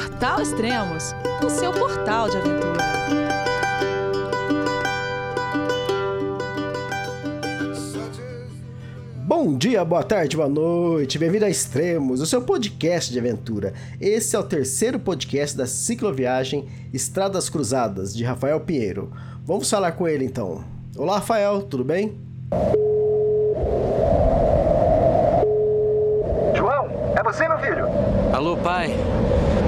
Portal Extremos, o seu portal de aventura. Bom dia, boa tarde, boa noite, bem-vindo a Extremos, o seu podcast de aventura. Esse é o terceiro podcast da cicloviagem Estradas Cruzadas, de Rafael Pinheiro. Vamos falar com ele então. Olá, Rafael, tudo bem? João, é você, meu filho? Alô, pai.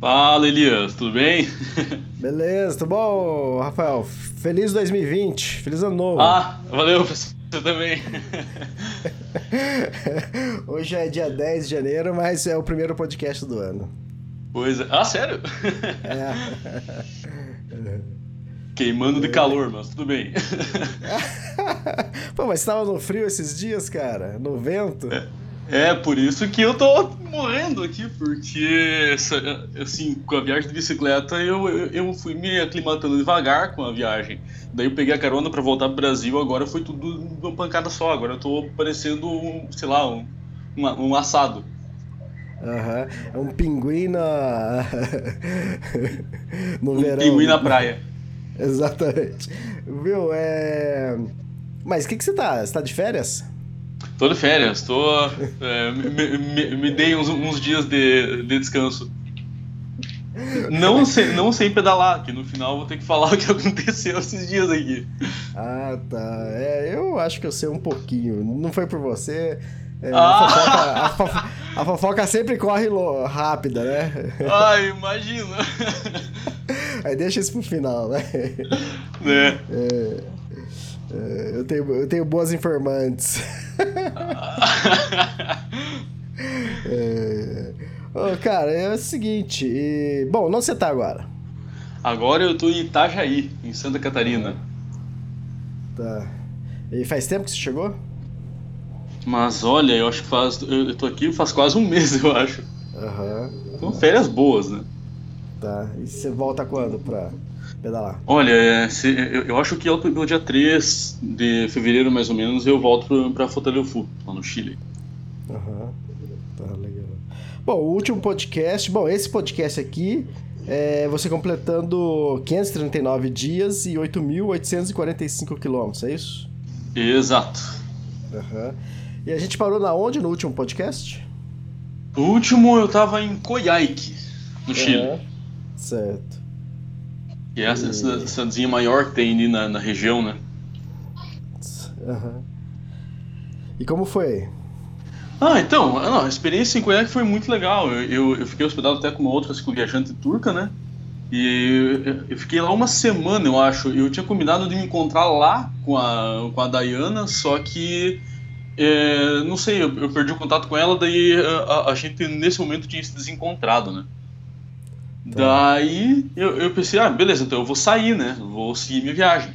Fala Elias, tudo bem? Beleza, tudo bom, Rafael? Feliz 2020, feliz ano novo. Ah, valeu, você também. Hoje é dia 10 de janeiro, mas é o primeiro podcast do ano. Pois é. Ah, sério? É. Queimando de calor, mas tudo bem. Pô, mas tava no frio esses dias, cara? No vento? É. É, por isso que eu tô morrendo aqui, porque, assim, com a viagem de bicicleta eu, eu fui me aclimatando devagar com a viagem. Daí eu peguei a carona para voltar pro Brasil, agora foi tudo uma pancada só. Agora eu tô parecendo, um, sei lá, um, um, assado. Aham, uhum. é um pinguim na... no um verão. pinguim na praia. Exatamente. Viu, é... Mas o que, que você tá? Você tá de férias? Tô de férias, tô. É, me, me, me, dei uns, uns dias de, de, descanso. Não sem, não sem pedalar, que no final vou ter que falar o que aconteceu esses dias aqui. Ah, tá. É, eu acho que eu sei um pouquinho. Não foi por você. É, Ah! a, fofoca, a, fofoca, a, fofoca, sempre corre rápida, né? Ah, imagina. Aí deixa isso pro final, né? É, é eu, tenho, eu tenho boas informantes. é... oh, cara, é o seguinte. E... Bom, onde você tá agora? Agora eu tô em Itajaí, em Santa Catarina. Tá. E faz tempo que você chegou? Mas olha, eu acho que faz. Eu tô aqui faz quase um mês, eu acho. Aham. Uhum. São férias boas, né? Tá. E você volta quando pra pedalar? Olha, é, se, eu, eu, acho que pelo dia 3 de fevereiro, mais ou menos, eu volto pra Fotaleufu, lá no Chile. Aham. Tá, legal. Bom, o último podcast. Bom, esse podcast aqui é você completando 539 dias e 8.845 quilômetros, é isso? Exato. Uhum. E a gente parou na onde no último podcast? O último eu tava em Coyhaique, no Chile. Uhum. Certo. Que é essa, essa cidadezinha maior que tem ali na, na região, né? Uhum. E como foi? Ah, então, não, a experiência em Coyhaique foi muito legal. Eu, eu, eu, fiquei hospedado até com uma outra viajante turca, né? E eu, eu, fiquei lá uma semana, eu acho. Eu tinha combinado de me encontrar lá com a, com a Dayana, só que é, não sei, eu, eu, perdi o contato com ela, daí a, a, gente nesse momento tinha se desencontrado, né? Tá. Daí eu, eu pensei, ah, beleza, então eu vou sair, né? Vou seguir minha viagem.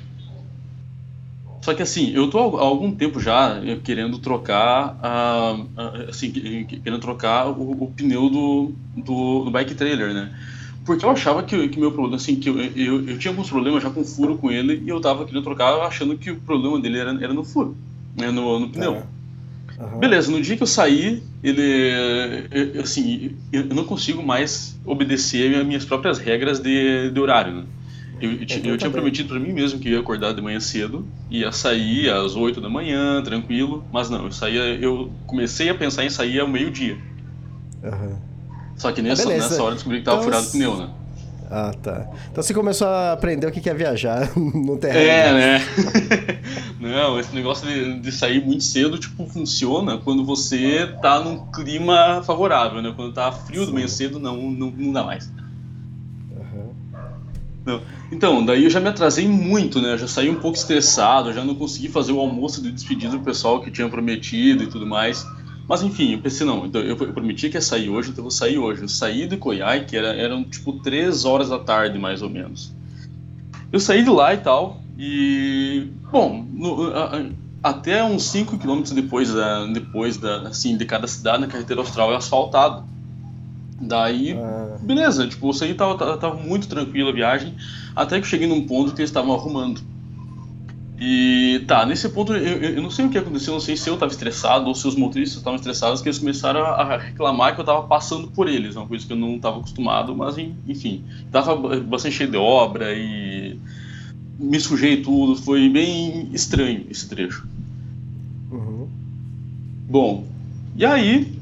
Só que assim, eu tô há algum tempo já querendo trocar, uh, assim, querendo trocar o, o pneu do, do, do, bike trailer, né? Porque eu achava que, que meu problema, assim, que eu, eu, eu tinha alguns problemas já com furo com ele e eu tava querendo trocar achando que o problema dele era, era no furo, né? no, no pneu. É. Uhum. Beleza, no dia que eu saí, ele. Eu, assim, eu não consigo mais obedecer as minhas próprias regras de, de horário, né? Eu, eu, eu, eu tinha prometido para mim mesmo que ia acordar de manhã cedo, ia sair às 8 da manhã, tranquilo, mas não, eu saía, eu comecei a pensar em sair ao meio-dia. Uhum. Só que nessa, ah, nessa hora eu descobri que tava então, furado o pneu, né? Ah, tá. Então você começou a aprender o que é viajar no terreno. É, né? Não, esse negócio de, de, sair muito cedo, tipo, funciona quando você tá num clima favorável, né? Quando tá frio do manhã cedo, não, não, não dá mais. Uhum. Não. Então, daí eu já me atrasei muito, né? Eu já saí um pouco estressado, já não consegui fazer o almoço de despedida do pessoal que tinha prometido e tudo mais. Mas enfim, eu pensei, não, então, eu, eu prometi que ia sair hoje, então eu vou sair hoje. Eu saí do Coiai, que era, eram tipo 3 horas da tarde, mais ou menos. Eu saí de lá e tal, e. Bom, no, a, até uns 5 quilômetros depois, da, depois da, assim, de cada cidade, na carretera austral é asfaltado. Daí, Ah. beleza, tipo, eu saí, tava, tava, tava muito tranquila a viagem, até que eu cheguei num ponto que eles estavam arrumando. E tá, nesse ponto eu, eu não sei o que aconteceu, não sei se eu tava estressado ou se os motoristas estavam estressados, que eles começaram a, reclamar que eu tava passando por eles, uma coisa que eu não tava acostumado, mas en- enfim, tava ba- bastante cheio de obra e me sujei tudo, foi bem estranho esse trecho. Uhum. Bom, e aí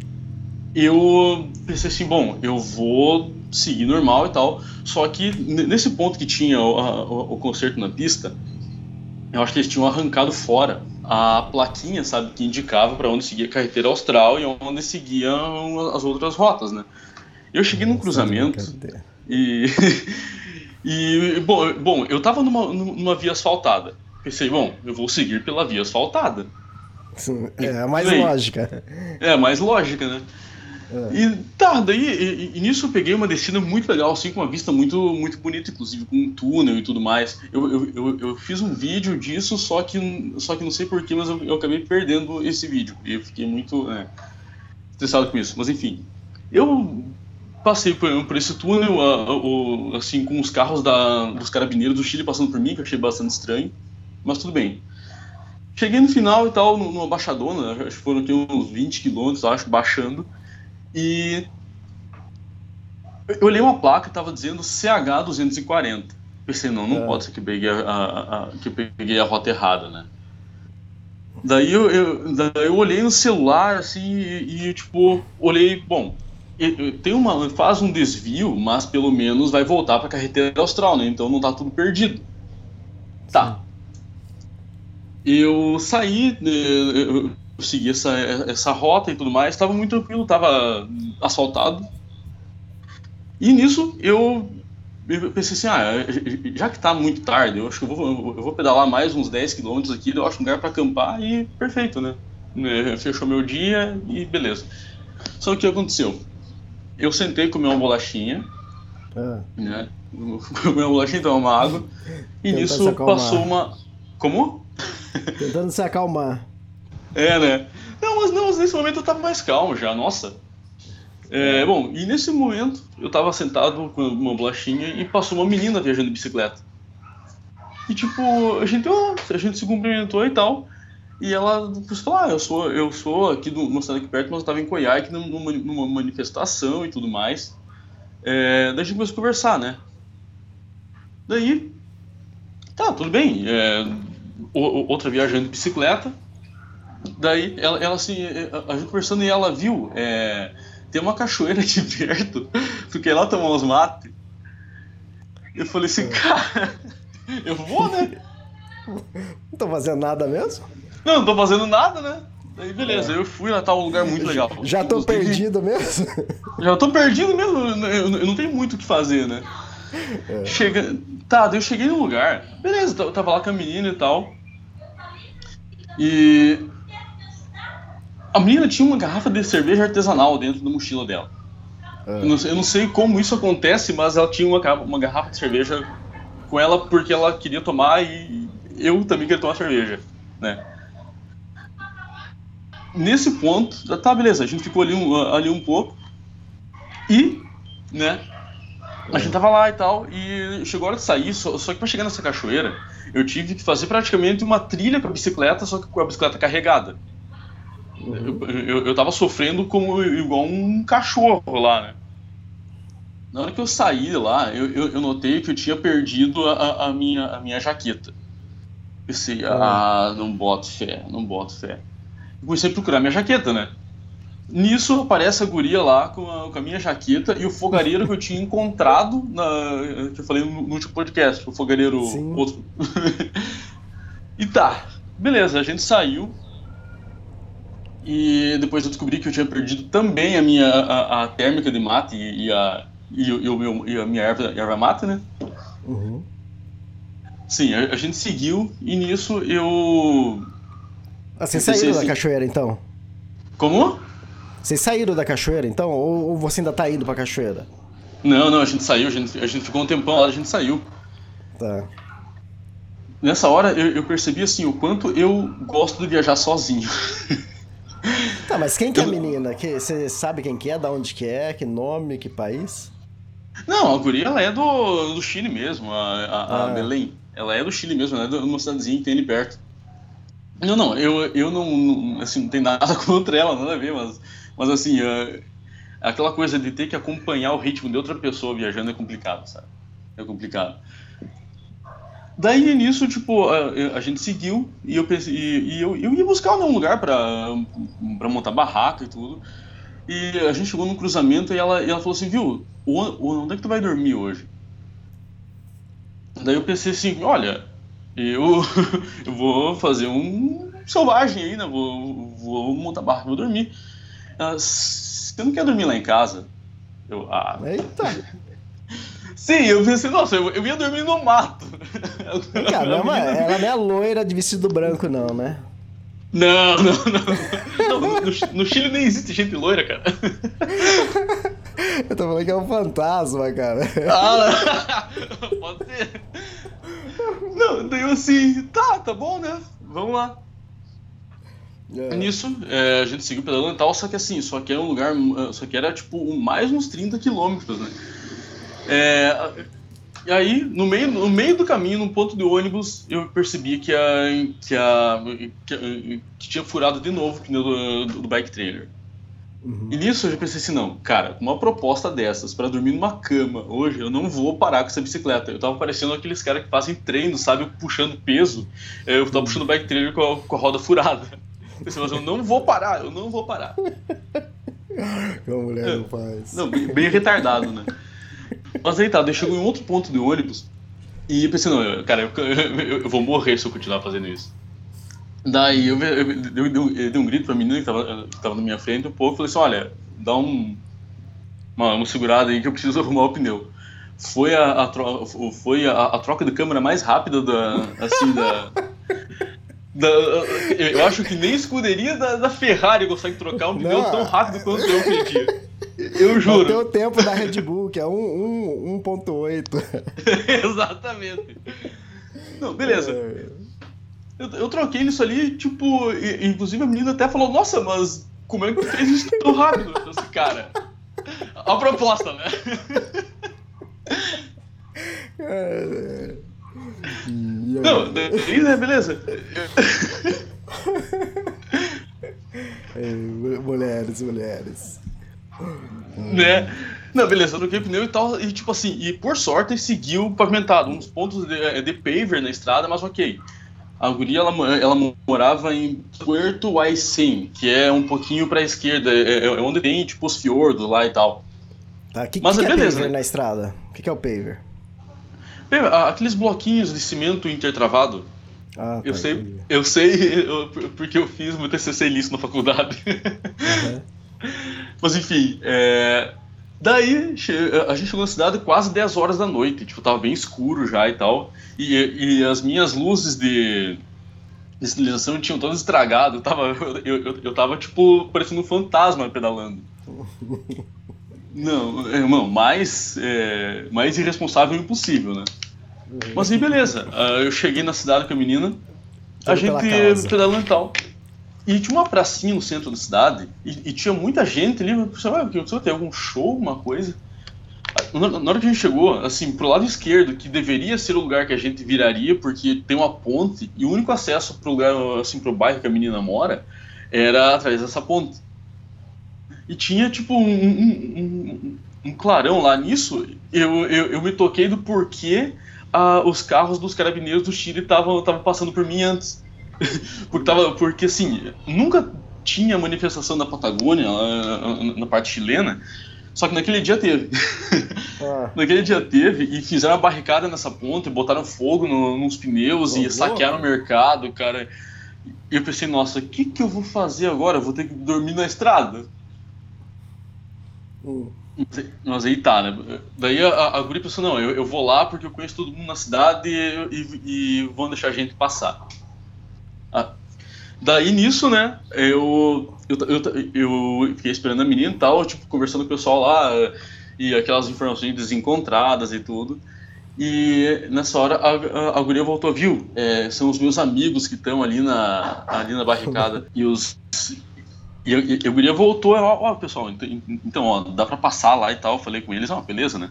eu pensei assim, bom, eu vou seguir normal e tal, só que nesse ponto que tinha o, a- o concerto na pista, eu acho que eles tinham arrancado fora a plaquinha, sabe, que indicava para onde seguia a carretera austral e onde seguiam as outras rotas, né? Eu cheguei num cruzamento e, e bom, bom, eu tava numa, numa via asfaltada. Pensei, bom, eu vou seguir pela via asfaltada. É a mais Bem. lógica. É, mais lógica, né? É. E tá, daí e, e nisso eu peguei uma descida muito legal, assim, com uma vista muito, muito bonita, inclusive com um túnel e tudo mais. Eu, eu, eu, eu fiz um vídeo disso, só que, só que não sei porquê, mas eu, eu acabei perdendo esse vídeo. E eu fiquei muito é, estressado com isso. Mas enfim, eu passei por, por esse túnel, a- a- o- assim, com os carros da, dos carabineiros do Chile passando por mim, que eu achei bastante estranho, mas tudo bem. Cheguei no final e tal, numa baixadona, acho que foram uns 20 quilômetros, acho, baixando. E eu olhei uma placa e tava dizendo CH240. Pensei, não, não É. pode ser que eu peguei a, a- a- que peguei a rota errada, né? Daí eu, eu, daí eu olhei no celular, assim, e, e, tipo, olhei, bom, tem uma, faz um desvio, mas pelo menos vai voltar pra carretera austral, né? Então não tá tudo perdido. Tá. Eu saí, eh, eu segui essa, essa rota e tudo mais, estava muito tranquilo, estava asfaltado. E nisso eu pensei assim, ah, já que tá muito tarde, eu acho que eu vou, eu vou pedalar mais uns 10 quilômetros aqui, eu acho um lugar para acampar e perfeito, né? Eh, Fechou meu dia e beleza. Só que o que aconteceu? Eu sentei comer uma bolachinha, Ah, né? Comer uma bolachinha tomar uma água. E nisso passou uma. Como? tentando se acalmar. É, né? Não, mas não, nesse momento eu tava mais calmo já, nossa. É, bom, e nesse momento eu tava sentado com uma bolachinha e passou uma menina viajando de bicicleta. E tipo, a gente, ó, a gente se cumprimentou e tal. E ela falou, ah, eu sou, eu sou aqui do cidade aqui perto, mas eu tava em Coiai, aqui numa, numa manifestação e tudo mais. É, daí a gente começou a conversar, né? Daí, tá, tudo bem. É, outra viajando de bicicleta. Daí ela, ela assim, a a gente conversando e ela viu, é, tem uma cachoeira aqui perto, tu quer ir lá tomar uns mate? Eu falei assim, cara, eu vou, né? Não tô fazendo nada mesmo? Não, não tô fazendo nada, né? Daí beleza, eu fui lá, tá um lugar muito legal. Já tô Inclusive, perdido mesmo? Já tô perdido mesmo, eu, não tenho muito o que fazer, né? Chega... Tá, daí eu cheguei no lugar, beleza, eu tava lá com a menina e tal. E. A menina tinha uma garrafa de cerveja artesanal dentro da mochila dela. Eu, não, sei- eu não sei como isso acontece, mas ela tinha uma, uma garrafa de cerveja com ela porque ela queria tomar e eu também queria tomar cerveja, né? Nesse ponto, tá, beleza, a gente ficou ali um, ali um pouco e, né, a gente tava lá e tal, e chegou a hora de sair, só, só que pra chegar nessa cachoeira, eu tive que fazer praticamente uma trilha com a bicicleta, só que com a bicicleta carregada. Eu, eu, eu tava sofrendo como igual um cachorro lá, né? Na hora que eu saí lá, eu, eu, eu notei que eu tinha perdido a, a- minha, a minha jaqueta. Pensei, ah, não boto fé, não boto fé. Comecei a procurar minha jaqueta, né? Nisso aparece a guria lá com a, com a minha jaqueta e o fogareiro que eu tinha encontrado, na, que eu falei no, no último podcast, o fogareiro Sim. outro. e tá, beleza, a gente saiu. E depois eu descobri que eu tinha perdido também a minha a, a térmica de mate e, e a, e, e o meu, e a minha erva, erva mate, né? Uhum. Sim, a, a gente seguiu e nisso eu. Ah, vocês Eu pensei saíram da assim- cachoeira então? Como? Vocês saíram da cachoeira, então? Ou, ou você ainda tá indo pra cachoeira? Não, não, a gente saiu, a gente, a gente ficou um tempão lá, a gente saiu. Tá. Nessa hora eu, eu percebi assim o quanto eu gosto de viajar sozinho. Tá, mas quem que é a menina? Que, você sabe quem que é, da onde que é, que nome, que país? Não, a guria ela é do, do Chile mesmo, a, a, a Ah. Belém. Ela é do Chile mesmo, ela é de uma cidadezinha que tem ali perto. Não, não, eu, eu não, não- assim, não tenho nada contra ela, nada a ver, mas, mas assim, aquela coisa de ter que acompanhar o ritmo de outra pessoa viajando é complicado, sabe? É complicado. Daí nisso, tipo, a, a gente seguiu e eu pensei, e, e eu, eu ia buscar um lugar pra, pra montar barraca e tudo. E a gente chegou num cruzamento e ela, e ela falou assim, viu, onde é que tu vai dormir hoje? Daí eu pensei assim, olha, eu, eu vou fazer um selvagem aí, né? Vou, vou montar barraca, vou dormir. Ela, você não quer dormir lá em casa? Eu, ah, Eita! sim, eu pensei, nossa, eu, eu ia dormir no mato. É uma- ela não é loira de vestido branco, não, né? Não, não, não. não no, no Chile nem existe gente loira, cara. Eu tô falando que é um fantasma, cara. Ah, pode ser. Não, daí eu assim, tá, tá bom, né? Vamos lá. É. Nisso, é, a gente seguiu pedalando e tal, só que assim, só que era um lugar, só que era tipo mais uns 30 quilômetros, né? É, e aí, no meio, no meio do caminho, num ponto de ônibus, eu percebi que, a, que, a, que, a- que tinha furado de novo o pneu do, do bike trailer. E nisso eu já pensei assim, não, cara, com uma proposta dessas pra dormir numa cama hoje, eu não vou parar com essa bicicleta. Eu tava parecendo aqueles caras que fazem treino, sabe, puxando peso. É, Eu tava puxando o bike trailer com a, com a roda furada. Eu pensei, mas eu não vou parar, eu não vou parar. Como mulher não faz. Não, bem, bem retardado, né? Mas aí tá, daí chegou em outro ponto de ônibus e eu pensei, não, eu- cara, eu, eu- eu vou morrer se eu continuar fazendo isso. Daí eu, eu, eu, eu, eu dei um grito pra menina que tava, que tava na minha frente um pouco, falei assim, olha, dá um, uma, uma segurada aí que eu preciso arrumar o pneu. Foi a, a, tro- foi a, a troca de câmera mais rápida da, assim, da, da- eu acho que nem escuderia da, da Ferrari consegue trocar um pneu Não. tão rápido quanto eu pedi. Eu Até juro. o tempo da Red Bull, que é um, um, 1.8. Exatamente. Não, beleza. É. Eu, eu troquei nisso ali, tipo, e- inclusive a menina até falou, nossa, mas como é que fez isso tão rápido? Eu disse, cara, a proposta, né? É. Não, daí, né, beleza. é, mulheres, mulheres. Né? Não, beleza, eu troquei pneu e tal, e tipo assim, e por sorte seguiu pavimentado, uns pontos de, de paver na estrada, mas ok. A guria, ela, ela morava em Puerto Aysén, que é um pouquinho pra esquerda, é, é onde tem, tipo, os fiordos lá e tal. Tá, que, Mas que, é que é beleza, paver né? na estrada? O que, que é o paver? Aqueles bloquinhos de cimento intertravado, Ah, eu tá, sei, entendi. eu sei eu- porque eu fiz meu TCC nisso na faculdade. Uhum. Mas enfim, é, daí a gente chegou na cidade quase 10 horas da noite, tipo, tava bem escuro já e tal, e, e as minhas luzes de, de sinalização tinham todas estragado, eu tava, eu, eu, eu tava tipo, parecendo um fantasma pedalando. Não, irmão, mais, é, mais irresponsável impossível, né? Mas aí beleza, ah, eu cheguei na cidade com a menina, a Tudo pela gente pedalando e tal. E tinha uma pracinha no centro da cidade, e, e tinha muita gente ali, o que aconteceu? Tem algum show, alguma coisa? Na, na hora que a gente chegou, assim, pro lado esquerdo, que deveria ser o lugar que a gente viraria, porque tem uma ponte, e o único acesso pro lugar, assim, pro bairro que a menina mora, era através dessa ponte. E tinha, tipo, um, um, um- um clarão lá nisso, eu, eu, eu me toquei do porquê ah, os carros dos carabineiros do Chile estavam passando por mim antes. porque, tava, porque, assim, nunca tinha manifestação da Patagônia, na parte chilena, só que naquele dia teve. Ah, Naquele dia teve e fizeram uma barricada nessa ponte, botaram fogo no- nos pneus e louco. saquearam o mercado, cara. E eu pensei, nossa, o que, que eu vou fazer agora? Eu vou ter que dormir na estrada? hum. Mas aí tá, né? Daí a, a guria pensou, não, eu, eu vou lá porque eu conheço todo mundo na cidade e, e, e vão deixar a gente passar. Ah, daí nisso, né, eu, eu, eu, eu fiquei esperando a menina e tal, tipo, conversando com o pessoal lá, e aquelas informações desencontradas e tudo. E nessa hora a, a, a guria voltou, viu? É, são os meus amigos que estão ali na, ali na barricada. e os. E, e, e a guria voltou, ó, ó, pessoal, então, ó, dá pra passar lá e tal. Falei com eles, ó, beleza, né?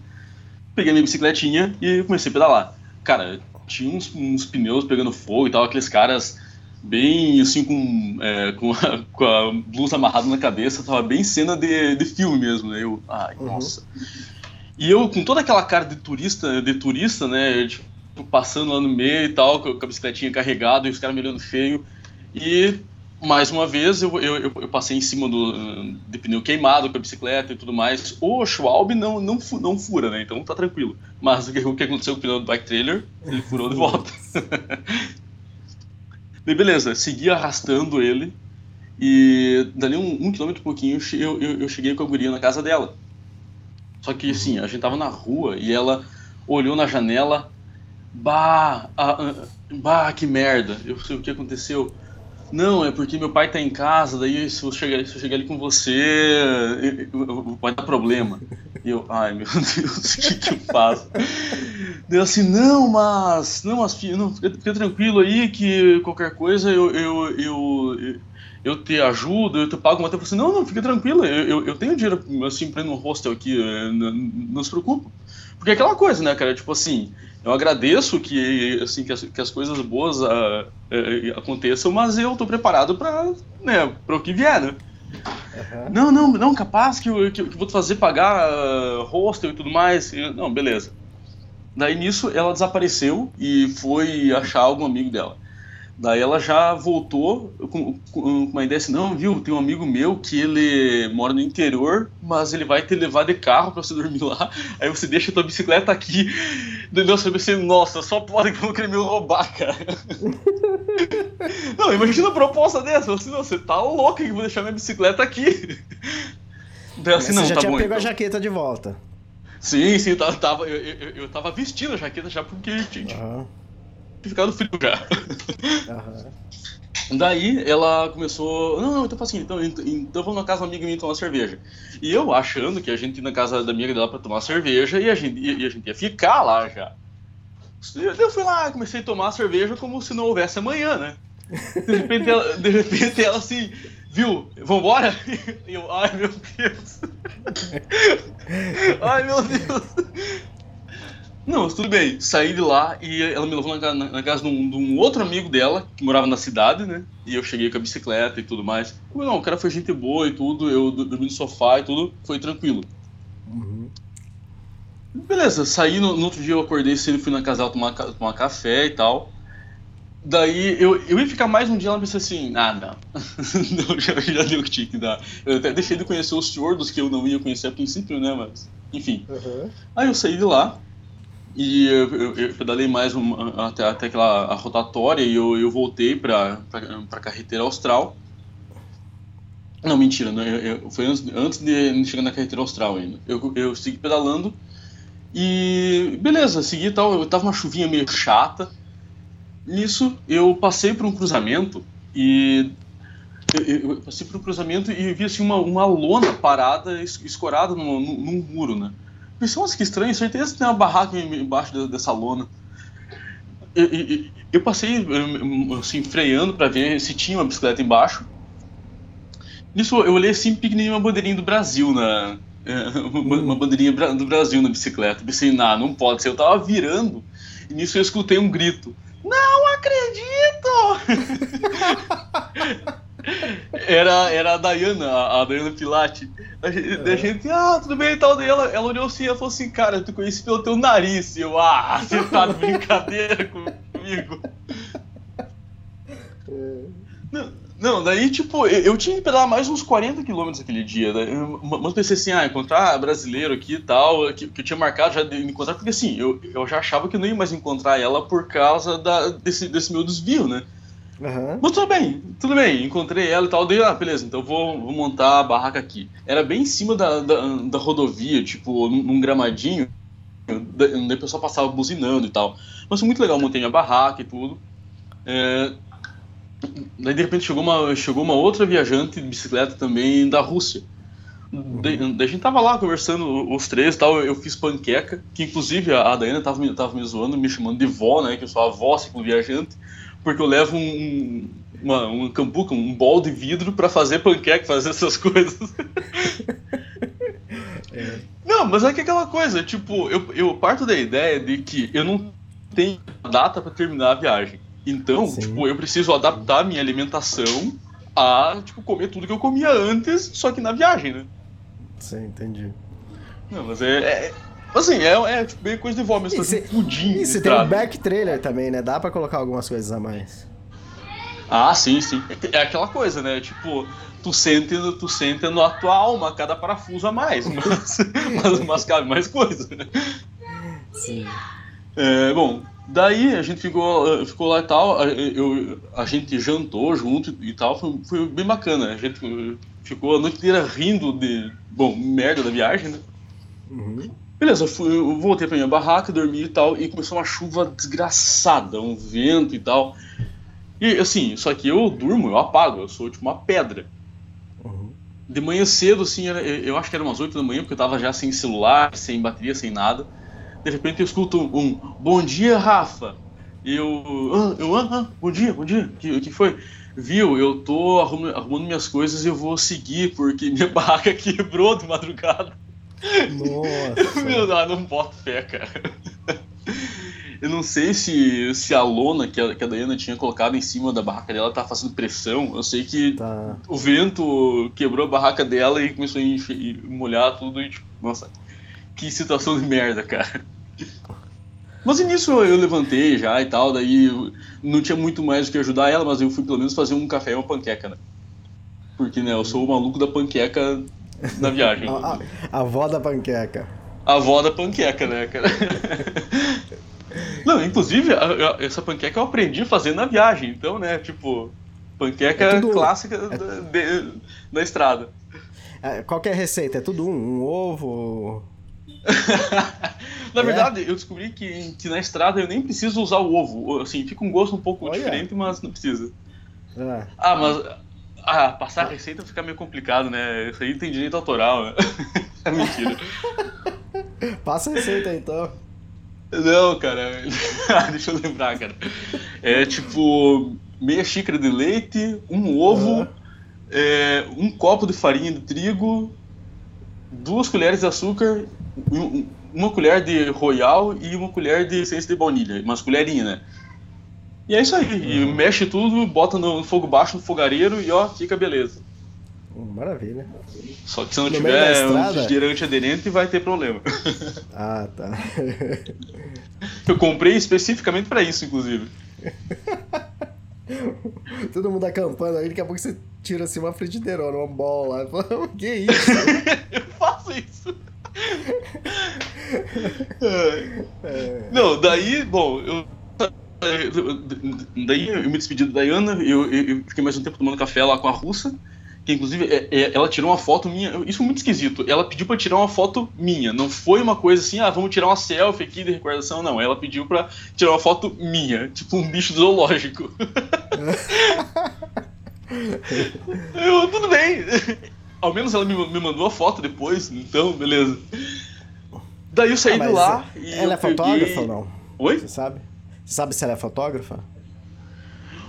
Peguei minha bicicletinha e comecei a pedalar. Cara, tinha uns, uns pneus pegando fogo e tal, aqueles caras bem assim com, é, com, a, com, a, blusa amarrada na cabeça, tava bem cena de, de filme mesmo, né? Eu, ai, uhum. nossa. E eu com toda aquela cara de turista, de turista, né? Tipo, passando lá no meio e tal, com a bicicletinha carregada e os caras me olhando feio. E mais uma vez eu, eu, eu, passei em cima do de pneu queimado com a bicicleta e tudo mais. O Schwalbe não, não, não fura, né? Então tá tranquilo. Mas o que, o que aconteceu com o pneu do bike trailer, ele furou de volta. Daí beleza, segui arrastando ele. E dali um, um quilômetro e pouquinho eu, eu, eu cheguei com a guria na casa dela. Só que assim, a gente tava na rua e ela olhou na janela. Bah, ah, bah, que merda. Eu sei o que aconteceu. Não, é porque meu pai tá em casa, daí se eu chegar, se eu chegar ali com você, vai dar problema. E eu, ai meu Deus, o que, que eu faço? Deu assim, não, mas. Não, mas não, fica, fica, tranquilo aí que qualquer coisa eu, eu, eu, eu te ajudo, eu te pago uma tempo assim, não, não, fica tranquilo, eu, eu, eu tenho dinheiro assim pra ir no hostel aqui, eh, não, não se preocupa. Porque é aquela coisa, né, cara? Tipo assim, eu agradeço que, assim, que, as, que as coisas boas uh, uh, aconteçam, mas eu tô preparado para né, o que vier, né? Uhum. Não, não, não, capaz que eu, que, que vou te fazer pagar uh, hostel e tudo mais. não, beleza. Daí nisso ela desapareceu e foi achar algum amigo dela. Daí ela já voltou com, com, uma ideia assim, não, viu, tem um amigo meu que ele mora no interior, mas ele vai te levar de carro para você dormir lá, aí você deixa a tua bicicleta aqui. Daí eu pensei, nossa, só pode que vão querer me roubar, cara. não, imagina a proposta dessa, assim, não, você tá louco que eu vou deixar minha bicicleta aqui. Daí assim, não, você já tá tinha bom, pego então. a jaqueta de volta. Sim, sim, eu tava, eu, eu, eu tava vestindo a jaqueta já porque tinha, uhum ficado frio já. Uhum. Daí ela começou, não, não, então assim, então, então vamos na casa da amiga minha tomar cerveja. E eu achando que a gente ia na casa da amiga dela pra tomar cerveja e a gente, e, a gente ia ficar lá já. Eu fui lá, comecei a tomar cerveja como se não houvesse amanhã, né? De repente ela, de repente ela assim, viu, vambora? E eu, ai meu Deus. ai meu Deus. Não, tudo bem. Saí de lá e ela me levou na, na, na casa de um, de um, outro amigo dela, que morava na cidade, né? E eu cheguei com a bicicleta e tudo mais. Não, o cara foi gente boa e tudo, eu dormi no sofá e tudo, foi tranquilo. Uhum. Beleza, saí, no, no, outro dia eu acordei cedo, fui na casa dela tomar, tomar café e tal. Daí eu, eu ia ficar mais um dia, ela pensou assim, ah, não, não já, já deu o que tinha que dar. Eu até deixei de conhecer os fiordos que eu não ia conhecer a princípio, né, mas, enfim. Uhum. Aí eu saí de lá, e eu, eu, eu pedalei mais uma, até, até aquela rotatória e eu, eu voltei para a carreteira austral. Não, mentira, não, eu, foi antes, antes de chegar na carreteira austral ainda. Eu, eu segui pedalando e beleza, segui tal. Eu tava uma chuvinha meio chata. Nisso eu passei por um cruzamento e eu, eu passei por um cruzamento e vi assim uma, uma lona parada, escorada num, num muro, né? Pensei, nossa, que estranho, certeza que tem uma barraca embaixo dessa lona. Eu, passei assim, freando para ver se tinha uma bicicleta embaixo. Nisso eu olhei assim, pequenininho uma bandeirinha do Brasil na. É, uma, uma bandeirinha do Brasil na bicicleta. Pensei, não, não pode ser. Eu tava virando e nisso eu escutei um grito. Não acredito! era, era a Dayana, a Dayana Pilate. A gente, a gente, ah, tudo bem e tal. Daí ela, ela olhou assim e falou assim, cara, eu te conheci pelo teu nariz. E eu, ah, você tá de brincadeira comigo. Não, não, daí, tipo, eu, eu, tinha que pedalar mais uns 40 quilômetros aquele dia. Né? Mas pensei assim, ah, encontrar brasileiro aqui e tal, que, que eu tinha marcado já de encontrar, porque assim, eu, eu já achava que eu não ia mais encontrar ela por causa da, desse, desse meu desvio, né? Uhum. Mas tudo bem, tudo bem, encontrei ela e tal, dei, ah, beleza, então vou, vou montar a barraca aqui. Era bem em cima da, da, da rodovia, tipo, num, num gramadinho, daí o pessoal passava buzinando e tal. Mas foi muito legal, montei minha barraca e tudo. É, daí de repente chegou uma, chegou uma outra viajante de bicicleta também da Rússia. Daí, daí a gente tava lá conversando os três tal, eu fiz panqueca, que inclusive a, a Daiane tava, tava me zoando, me chamando de vó, né, que eu sou a avó ciclo viajante, porque eu levo um, uma, um cambuca, um bol de vidro pra fazer panqueca, fazer essas coisas. Não, mas é que aquela coisa, tipo, eu, eu parto da ideia de que eu não tenho data pra terminar a viagem. Então, Sim. tipo, eu preciso adaptar a minha alimentação a, tipo, comer tudo que eu comia antes, só que na viagem, né? Sim, entendi. Não, mas é. é- assim, é, é tipo, bem coisa de vó, mas pudim. E você tem um back trailer também, né? Dá pra colocar algumas coisas a mais. Ah, sim, sim. É aquela coisa, né? Tipo, tu sente, tu sente na tua alma cada parafuso a mais, mas, mas, mas cabe mais coisa. Sim. É, bom, daí a gente ficou, eh, ficou lá e tal, a, eu, a gente jantou junto e tal, foi, foi bem bacana. A gente ficou a noite inteira rindo de, bom, merda da viagem, né? Uhum. Beleza, eu, fui, eu voltei pra minha barraca, dormi e tal, e começou uma chuva desgraçada, um vento e tal. E assim, só que eu durmo, eu apago, eu sou tipo uma pedra. Uhum. De manhã cedo, assim, era- eu acho que era umas 8 da manhã, porque eu tava já sem celular, sem bateria, sem nada. De repente eu escuto um, um bom dia, Rafa. E eu, eu, ah, ah, bom dia, bom dia, o que, que foi? Viu, eu tô arrumando, arrumando minhas coisas e eu vou seguir, porque minha barraca quebrou de madrugada. Nossa. Meu Deus, não boto fé, cara. Eu não sei se, se a lona que a, que a Dayana tinha colocado em cima da barraca dela tá fazendo pressão. Eu sei que Tá. o vento quebrou a barraca dela e começou a encher- molhar tudo e tipo, nossa, que situação de merda, cara. Mas nisso eu levantei já e tal, daí não tinha muito mais o que ajudar ela, mas eu fui pelo menos fazer um café e uma panqueca, né? Porque, né, eu sou o maluco da panqueca na viagem. A, a, avó da panqueca. A avó da panqueca, né, cara? Não, inclusive, a- a- essa panqueca eu aprendi a fazer na viagem, então, né, tipo, panqueca É tudo- clássica da, de- da estrada. É, Qual é a receita? É tudo um? Um ovo? na É? verdade, eu descobri que, que na estrada eu nem preciso usar o ovo. Assim, fica um gosto um pouco Olha. diferente, mas não precisa. Ah, Ah, mas. Ah, passar a receita fica meio complicado, né? Isso aí tem direito autoral, né? É mentira. passa a receita então. Não, cara. Ah, Deixa eu lembrar, cara. É tipo meia xícara de leite, um ovo, Aham. é, um copo de farinha de trigo, duas colheres de açúcar, um- um- uma colher de royal e uma colher de essência de baunilha, umas colherinhas, né? E é isso aí. E mexe tudo, bota no fogo baixo, no fogareiro e ó, fica beleza. Hum, Maravilha. Só que se não No tiver um estrada? refrigerante aderente, vai ter problema. Ah, tá. Eu comprei especificamente pra isso, inclusive. Todo mundo acampando aí, daqui a pouco você tira assim uma frigideirona, uma bola. Fala, que isso? Eu faço isso. É. Não, daí, bom, eu. Daí eu me despedi da Diana, eu, eu- fiquei mais um tempo tomando café lá com a russa, que inclusive é- é- ela tirou uma foto minha. Isso foi muito esquisito. Ela pediu pra tirar uma foto minha. Não foi uma coisa assim, ah, vamos tirar uma selfie aqui de recordação. Não, ela pediu pra tirar uma foto minha, tipo um bicho zoológico. eu, tudo bem. Ao menos ela me, me mandou a foto depois, então, beleza. Daí eu saí Ah, de lá. Ela é eu peguei- fotógrafa ou não? Oi? Você sabe? Você sabe se ela é fotógrafa?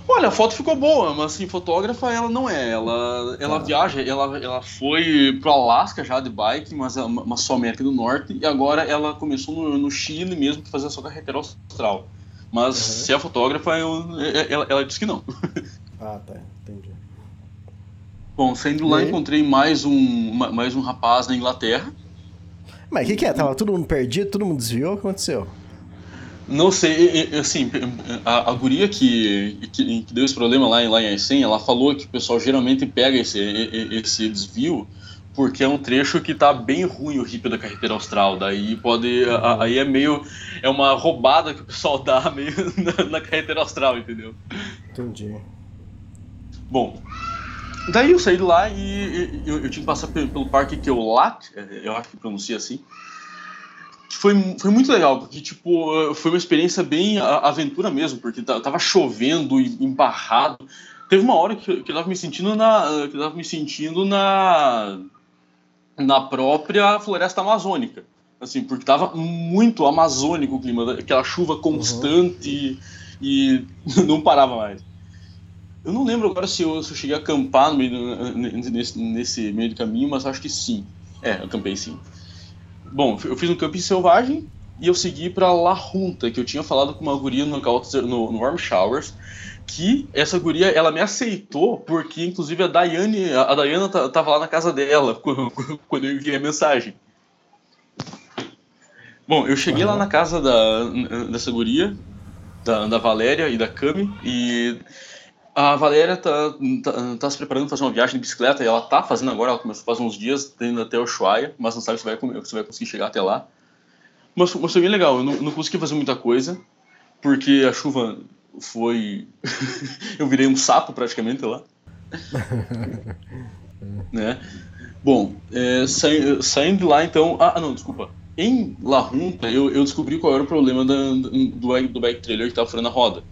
Olha, a foto ficou boa, mas assim, fotógrafa ela não é. Ela, ela Ah. viaja, ela, ela foi pro Alasca já de bike, mas, é uma- mas só América do Norte, e agora ela começou no, no Chile mesmo, que fazia só carretera austral. Mas Uhum. se é fotógrafa, eu- é- ela, ela disse que não. Ah, tá. Entendi. Bom, saindo lá, encontrei mais um, ma- mais um rapaz na Inglaterra. Mas o que, que é? Tava todo mundo perdido, todo mundo desviou? O que aconteceu? Não sei, assim, a, a guria que, que, que deu esse problema lá, em- lá em ela falou que o pessoal geralmente pega esse, esse desvio porque é um trecho que tá bem ruim o hippie da carretera austral, daí pode, a- aí é meio, é uma roubada que o pessoal dá meio na, na carretera austral, entendeu? Entendi. Bom, daí eu saí de lá e, e- eu, eu tinha que passar pelo, pelo parque Keulat, é, eu acho que pronuncia assim. Foi, foi muito legal, porque tipo, foi uma experiência bem aventura mesmo, porque ta- tava chovendo e embarrado, teve uma hora que, que eu tava me sentindo na. que eu tava me sentindo na. na própria floresta amazônica. Assim, porque tava muito amazônico o clima, aquela chuva constante e, e não parava mais. Eu não lembro agora se eu, se eu cheguei a acampar no meio do- nesse, nesse meio do caminho, mas acho que sim. É, acampei sim. Bom, eu fiz um camping selvagem e eu segui pra La Junta, que eu tinha falado com uma guria no, no, no Warm Showers, que essa guria, ela me aceitou porque, inclusive, a Daiane, a Dayana ta- tava lá na casa dela quando quando eu enviei a mensagem. Bom, eu cheguei lá na casa da, dessa guria, da, da Valéria e da Cami, e a Valéria tá, tá, tá se preparando para fazer uma viagem de bicicleta, e ela tá fazendo agora, ela começou faz uns dias, indo até o Ushuaia, mas não sabe se vai, se vai conseguir chegar até lá. Mas, mas foi bem legal, eu não, não consegui fazer muita coisa, porque a chuva foi... eu virei um sapo praticamente lá. né? Bom, é, sai- saindo de lá então... Ah, não, desculpa. Em La Junta, eu, eu descobri qual era o problema da, do, do bike trailer que estava furando a roda.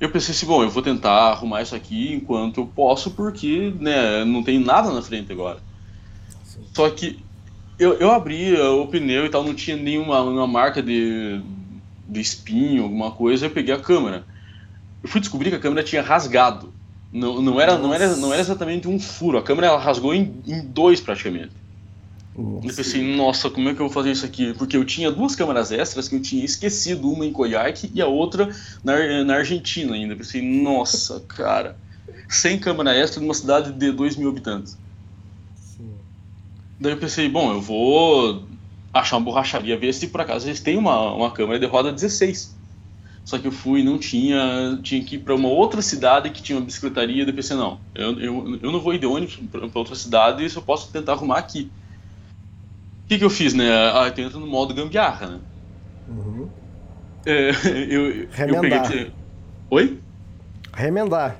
Eu pensei assim, bom, eu vou tentar arrumar isso aqui enquanto eu posso, porque né, não tem nada na frente agora. Só que eu, eu abri o pneu e tal, não tinha nenhuma, nenhuma marca de, de espinho, alguma coisa, eu peguei a câmera. Eu fui descobrir que a câmera tinha rasgado. Não, não, era, não, era, não era exatamente um furo, a câmera ela rasgou em, em dois praticamente. Eu pensei, nossa, como é que eu vou fazer isso aqui? Porque eu tinha duas câmeras extras que eu tinha esquecido, uma em Coyhaique e a outra na, na Argentina ainda. Eu pensei, nossa, cara, sem câmera extra numa cidade de 2 mil habitantes. Daí eu pensei, bom, eu vou achar uma borracharia, ver se por acaso eles têm uma, uma câmera de roda 16. Só que eu fui não tinha, tinha que ir para uma outra cidade que tinha uma bicicletaria. Daí eu pensei, não, eu, eu, eu não vou ir de ônibus para outra cidade, isso eu posso tentar arrumar aqui. O que, que eu fiz, né? Ah, eu entro no modo gambiarra, né? Uhum. É, eu, eu Remendar. peguei. Oi? Remendar.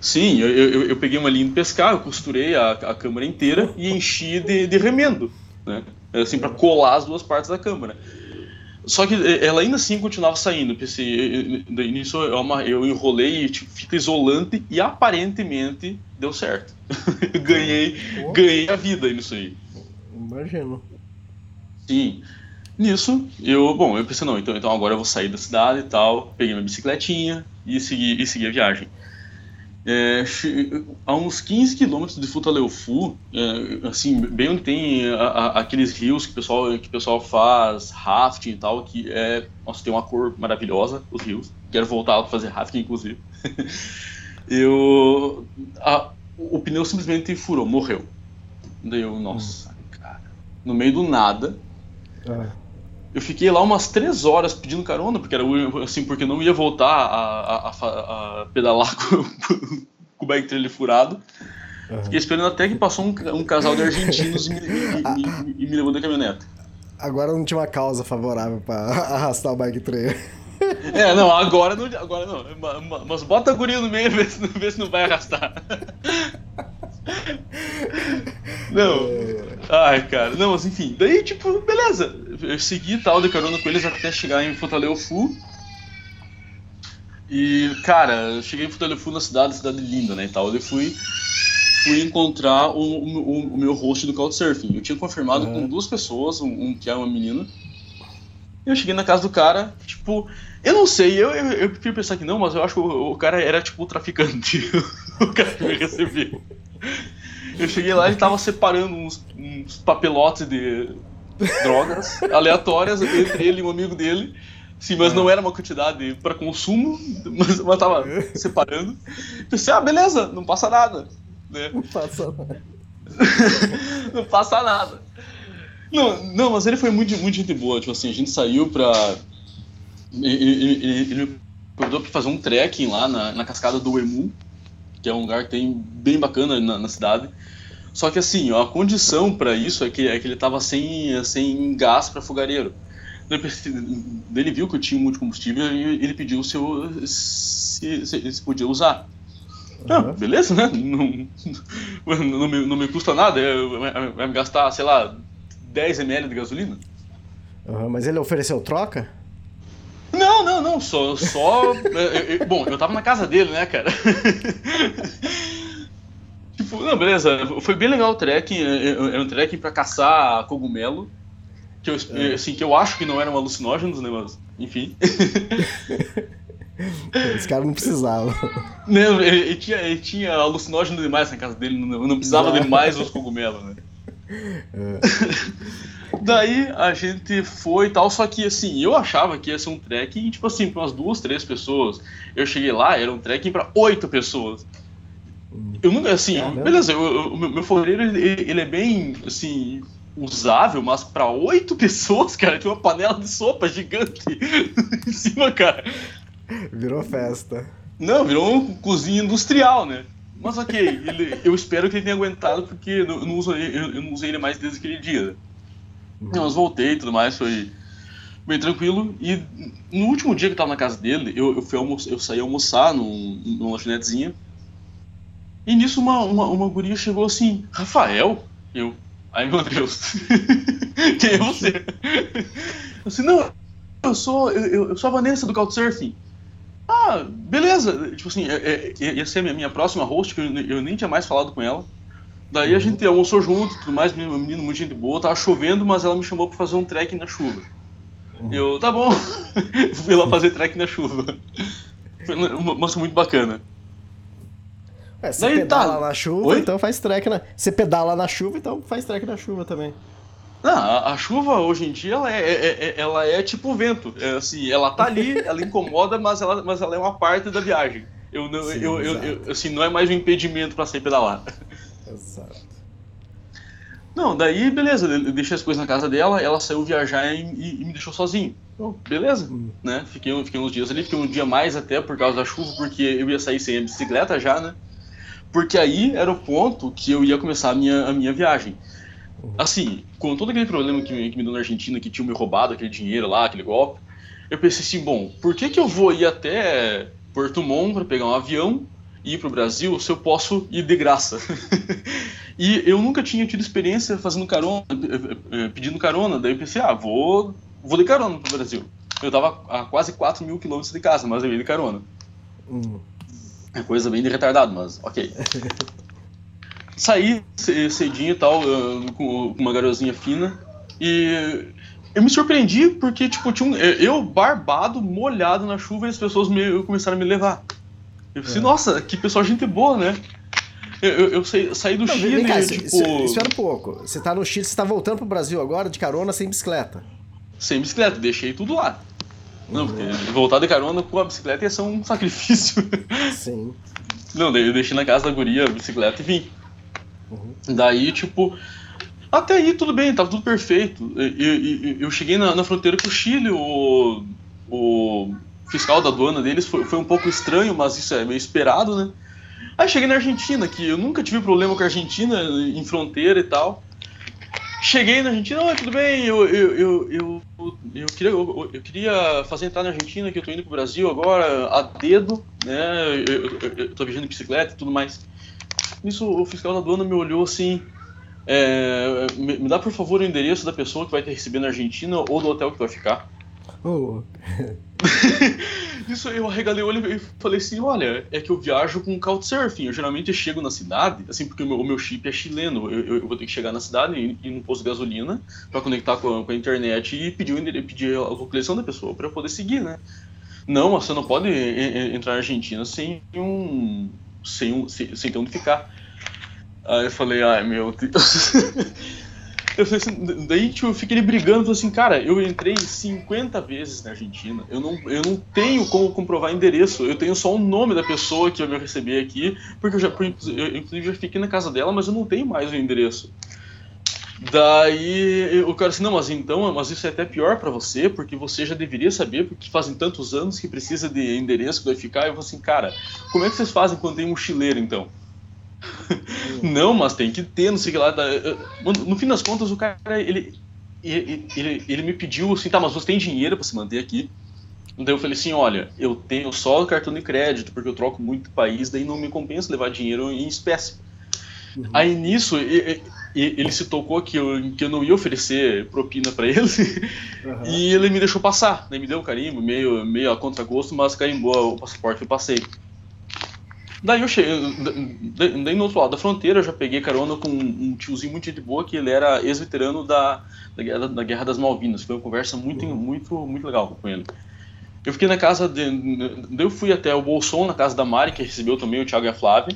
Sim, eu, eu, eu peguei uma linha de pescar, eu costurei a, a câmera inteira e enchi de, de remendo, né? Assim, para colar as duas partes da câmera. Só que eh, ela ainda assim continuava saindo. Eu eh, eh, daí nisso eu, ama- eu enrolei, tipo, fita isolante e aparentemente deu certo. Eu ganhei, ganhei a vida nisso aí. Imagino. Sim. Nisso, eu, bom, eu pensei, não, então, então agora eu vou sair da cidade e tal, peguei minha bicicletinha e segui, e segui a viagem. É, a uns 15 quilômetros de Futaleufu, é, assim, bem onde tem a- a- aqueles rios que o, pessoal, que o pessoal faz rafting e tal, que é, nossa, tem uma cor maravilhosa, os rios, quero voltar para fazer rafting, inclusive. eu, a- o pneu simplesmente furou, morreu. Daí eu, nossa, no meio do nada, Ah, eu fiquei lá umas três horas pedindo carona, porque era assim, porque não ia voltar a, a- a a pedalar com, com o bike trailer furado. aham. Fiquei esperando até que passou um, um casal de argentinos e me, e- e- e me levou da caminhonete. Agora não tinha uma causa favorável pra arrastar o bike trailer. É, não, agora não. Agora não. Ma- ma- Mas bota a guria no meio e vê se não vai arrastar. Não. Ai, cara. Não, mas enfim. Daí, tipo, beleza. Eu segui tal de carona com eles até chegar em Futaleufu. E, cara, eu cheguei em Futaleufu na cidade, cidade linda, né, e tal. Eu fui, fui encontrar o, o, o meu host do Couchsurfing. Eu tinha confirmado com duas pessoas, um, um que é uma menina. Eu cheguei na casa do cara, tipo, eu não sei, eu, eu, eu prefiro pensar que não, mas eu acho que o, o cara era tipo o traficante, o cara que me recebeu. Eu cheguei lá e ele tava separando uns, uns papelotes de drogas aleatórias entre ele e um amigo dele. Sim, mas não era uma quantidade para consumo, mas, mas tava separando. Pensei, ah, beleza, não passa nada. Né? Não passa nada. não passa nada. Não, não, mas ele foi muito, muito gente boa. Tipo assim, a gente saiu pra. Ele, ele- ele- ele me convidou pra fazer um trekking lá na, na cascada do Emu, que é um lugar que tem bem bacana na, na cidade. Só que assim, ó, a condição pra isso é que, é que ele tava sem, sem gás pra fogareiro. Ele viu que eu tinha um monte de combustível e ele pediu se eu se, se, se podia usar. Ah, beleza, né? Não, não, me, não me custa nada, vai vai me gastar, sei lá, 10 ml de gasolina? Aham, Mas ele ofereceu troca? Não, Não, não, só. só é, é, bom, eu tava na casa dele, né, cara? tipo, não, beleza. Foi bem legal o trekking. Era um trekking pra caçar cogumelo. Que eu, assim, que eu acho que não eram alucinógenos, né, mas. Enfim. Os caras não precisavam. Não, ele, ele, tinha, ele tinha alucinógeno demais na casa dele, não, não precisava de mais os cogumelos, né? É. Daí a gente foi e tal, só que assim, eu achava que ia ser um trekking, tipo assim, pra umas duas, três pessoas. Eu cheguei lá, era um trekking pra oito pessoas. Eu nunca, assim, beleza, o meu, meu fogueiro, ele, ele, é bem, assim, usável, mas pra oito pessoas, cara, tinha uma panela de sopa gigante em cima, cara. Virou festa. Não, virou uma cozinha industrial, né? Mas ok, ele, eu espero que ele tenha aguentado, porque eu não, uso, eu, eu não usei ele mais desde aquele dia. Mas voltei e tudo mais, foi bem tranquilo. E no último dia que eu tava na casa dele, eu, eu, fui almoçar, eu saí almoçar num, numa lanchonetezinha. E nisso uma, uma, uma guria chegou assim, Rafael? Eu, ai meu Deus, quem é você? Eu assim, não, eu sou, eu, eu sou a Vanessa do Couchsurfing. Ah, beleza. Tipo assim, é, é, ia ser a minha, minha próxima host, que eu, eu, nem tinha mais falado com ela. Daí a gente almoçou junto tudo mais, menino, menino muito gente boa, tava chovendo, mas ela me chamou pra fazer um trek na chuva. Eu, tá bom, fui lá fazer trek na chuva. Foi uma moça muito bacana. É, você Daí, pedala tá. na chuva, Oi? então faz trek na. Você pedala na chuva, então faz trek na chuva também. Não, a, a, chuva hoje em dia ela é, é, é, ela é tipo o vento. É, assim, ela tá ali, ela incomoda, mas ela, mas ela é uma parte da viagem. Eu, não, Sim, eu, eu, eu, assim, não é mais um impedimento para sair pedalar. Exato. Não, daí beleza, eu deixei as coisas na casa dela, ela saiu viajar e, e, e me deixou sozinho. Então, beleza, hum. né? Fiquei, fiquei uns dias ali, fiquei um dia mais até por causa da chuva, porque eu ia sair sem a bicicleta já, né? Porque aí era o ponto que eu ia começar a minha, a minha viagem. Assim, com todo aquele problema que me, que me deu na Argentina, que tinha me roubado aquele dinheiro lá, aquele golpe, eu pensei assim, bom, por que, que eu vou ir até Porto Montt para pegar um avião ir para o Brasil se eu posso ir de graça? e eu nunca tinha tido experiência fazendo carona, eh, eh, pedindo carona, daí eu pensei, ah, vou, vou de carona para o Brasil. Eu tava a quase 4 mil quilômetros de casa, mas eu ia de carona. Hum. É coisa bem de retardado, mas ok. saí cedinho e tal, com uma garozinha fina. E eu me surpreendi porque, tipo, tinha um, eu barbado, molhado na chuva e as pessoas me, começaram a me levar. Eu pensei, é. nossa, que pessoal gente boa, né? Eu, eu, eu saí, saí do Não, Chile, cá, tipo... Espera um pouco. Você tá no Chile, você tá voltando pro Brasil agora de carona sem bicicleta. Sem bicicleta, deixei tudo lá. Não, uhum. porque voltar de carona com a bicicleta ia ser um sacrifício. Sim. Não, eu deixei na casa da guria a bicicleta e vim. Uhum. Daí, tipo, até aí tudo bem, tava tudo perfeito. Eu, eu, eu cheguei na, na, fronteira com o Chile, o, o fiscal da aduana deles foi, foi um pouco estranho, mas isso é meio esperado, né? Aí cheguei na Argentina, que eu nunca tive problema com a Argentina em fronteira e tal. Cheguei na Argentina, tudo bem, eu, eu, eu, eu, queria, eu, queria fazer entrar na Argentina, que eu tô indo pro Brasil agora, a dedo, né? Eu, eu, tô viajando de bicicleta e tudo mais. Nisso, o fiscal da aduana me olhou assim. É, me, dá por favor o endereço da pessoa que vai te receber na Argentina ou do hotel que vai ficar. Oh. Isso eu arregalei o olho e falei assim: olha, é que eu viajo com Couchsurfing. Eu geralmente chego na cidade, assim, porque o meu, o meu chip é chileno. Eu, eu, eu, vou ter que chegar na cidade e ir num posto de gasolina para conectar com a, com a, internet e pedir, pedir a localização da pessoa para eu poder seguir, né? Não, você não pode entrar na Argentina sem um, sem, um, sem, sem ter onde ficar. Aí eu falei, ai meu Deus. eu falei assim, daí tipo, eu fiquei brigando, falei assim, cara, eu entrei 50 vezes na Argentina, eu não, eu não tenho como comprovar endereço, eu tenho só o nome da pessoa que eu me receber aqui, porque eu já, eu, inclusive, já fiquei na casa dela, mas eu não tenho mais o endereço. Daí o cara assim, não, mas então, mas isso é até pior para você, porque você já deveria saber, porque fazem tantos anos que precisa de endereço que vai ficar. Eu falei assim, cara, como é que vocês fazem quando tem mochileiro então? não, mas tem que ter, não sei o que lá. No fim das contas, o cara, ele, ele, ele, ele me pediu assim, tá, mas você tem dinheiro para se manter aqui? Daí eu falei assim, olha, eu tenho só o cartão de crédito, porque eu troco muito país, daí não me compensa levar dinheiro em espécie. Uhum. Aí nisso, ele se tocou que eu, que eu não ia oferecer propina para ele uhum. e ele me deixou passar, né? me deu um carimbo, meio, meio a contragosto, mas carimbou o passaporte que eu passei. Daí eu cheguei, daí no outro lado da fronteira eu já peguei carona com um tiozinho muito de boa que ele era ex-veterano da, da, guerra, da Guerra das Malvinas. Foi uma conversa muito, uhum. muito, muito legal com ele. Eu fiquei na casa de. Eu fui até o Bolson, na casa da Mari, que recebeu também o Thiago e a Flávia.